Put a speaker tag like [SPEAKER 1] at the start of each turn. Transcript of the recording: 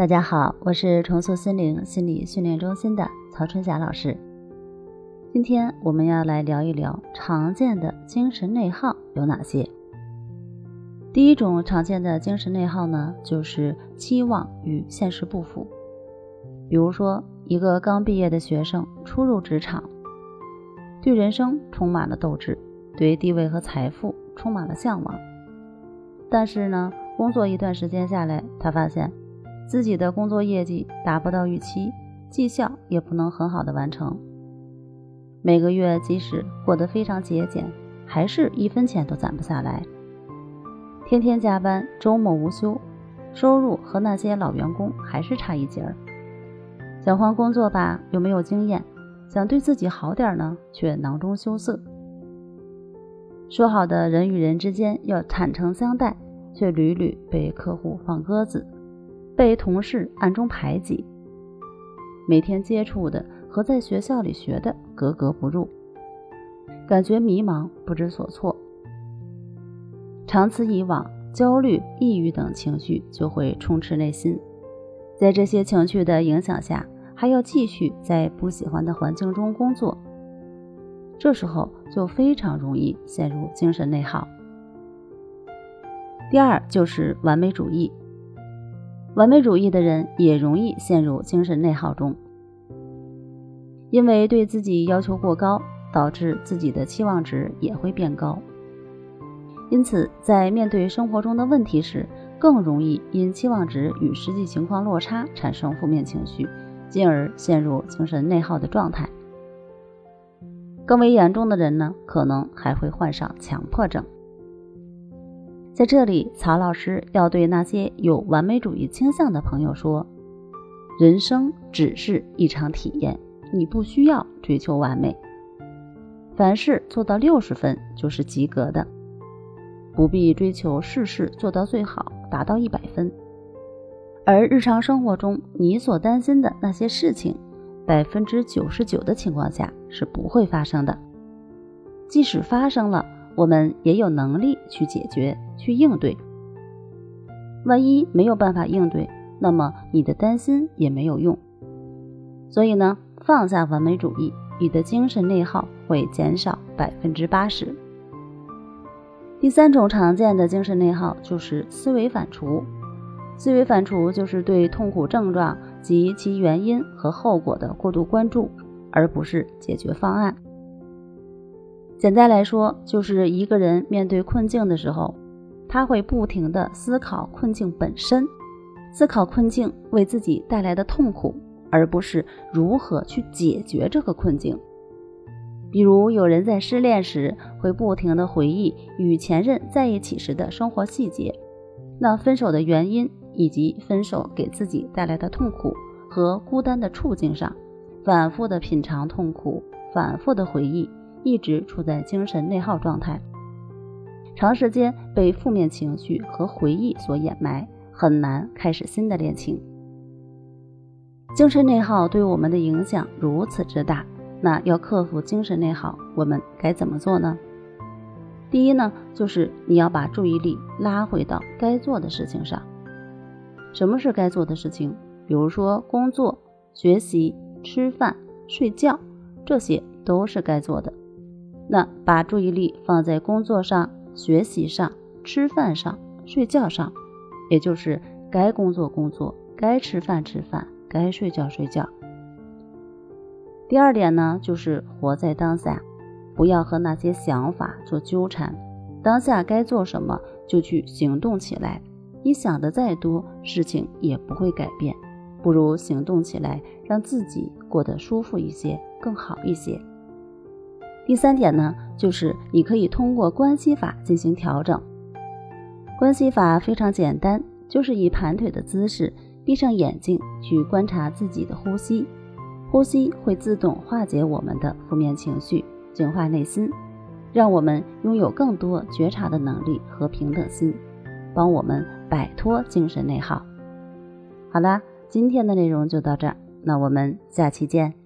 [SPEAKER 1] 大家好，我是重塑心灵心理训练中心的曹春霞老师。今天我们要来聊一聊常见的精神内耗有哪些。第一种常见的精神内耗呢，就是期望与现实不符。比如说，一个刚毕业的学生初入职场，对人生充满了斗志，对地位和财富充满了向往。但是呢，工作一段时间下来，他发现自己的工作业绩达不到预期，绩效也不能很好的完成。每个月即使过得非常节俭，还是一分钱都攒不下来。天天加班，周末无休，收入和那些老员工还是差一截儿。想换工作吧，又没有经验；想对自己好点呢，却囊中羞涩。说好的人与人之间要坦诚相待，却屡屡被客户放鸽子，被同事暗中排挤。每天接触的和在学校里学的格格不入，感觉迷茫不知所措。长此以往，焦虑、抑郁等情绪就会充斥内心。在这些情绪的影响下，还要继续在不喜欢的环境中工作，这时候就非常容易陷入精神内耗。第二就是完美主义，完美主义的人也容易陷入精神内耗中，因为对自己要求过高，导致自己的期望值也会变高。因此，在面对生活中的问题时，更容易因期望值与实际情况落差产生负面情绪，进而陷入精神内耗的状态。更为严重的人呢，可能还会患上强迫症。在这里，曹老师要对那些有完美主义倾向的朋友说：人生只是一场体验，你不需要追求完美，凡事做到六十分就是及格的。不必追求事事做到最好，达到一百分。而日常生活中你所担心的那些事情，百分之九十九的情况下是不会发生的。即使发生了，我们也有能力去解决、去应对。万一没有办法应对，那么你的担心也没有用。所以呢，放下完美主义，你的精神内耗会减少百分之八十。第三种常见的精神内耗就是思维反刍。思维反刍就是对痛苦症状及其原因和后果的过度关注，而不是解决方案。简单来说，就是一个人面对困境的时候，他会不停地思考困境本身，思考困境为自己带来的痛苦，而不是如何去解决这个困境。比如，有人在失恋时会不停地回忆与前任在一起时的生活细节，那分手的原因以及分手给自己带来的痛苦和孤单的处境上，反复的品尝痛苦，反复的回忆，一直处在精神内耗状态，长时间被负面情绪和回忆所掩埋，很难开始新的恋情。精神内耗对我们的影响如此之大。那要克服精神内耗，我们该怎么做呢？第一呢，就是你要把注意力拉回到该做的事情上。什么是该做的事情？比如说工作、学习、吃饭、睡觉，这些都是该做的。那把注意力放在工作上、学习上、吃饭上、睡觉上，也就是该工作工作，该吃饭吃饭，该睡觉睡觉。第二点呢，就是活在当下，不要和那些想法做纠缠。当下该做什么就去行动起来。你想的再多，事情也不会改变。不如行动起来，让自己过得舒服一些，更好一些。第三点呢，就是你可以通过关系法进行调整。关系法非常简单，就是以盘腿的姿势，闭上眼睛去观察自己的呼吸。呼吸会自动化解我们的负面情绪，净化内心，让我们拥有更多觉察的能力和平等心，帮我们摆脱精神内耗。好啦，今天的内容就到这儿，那我们下期见。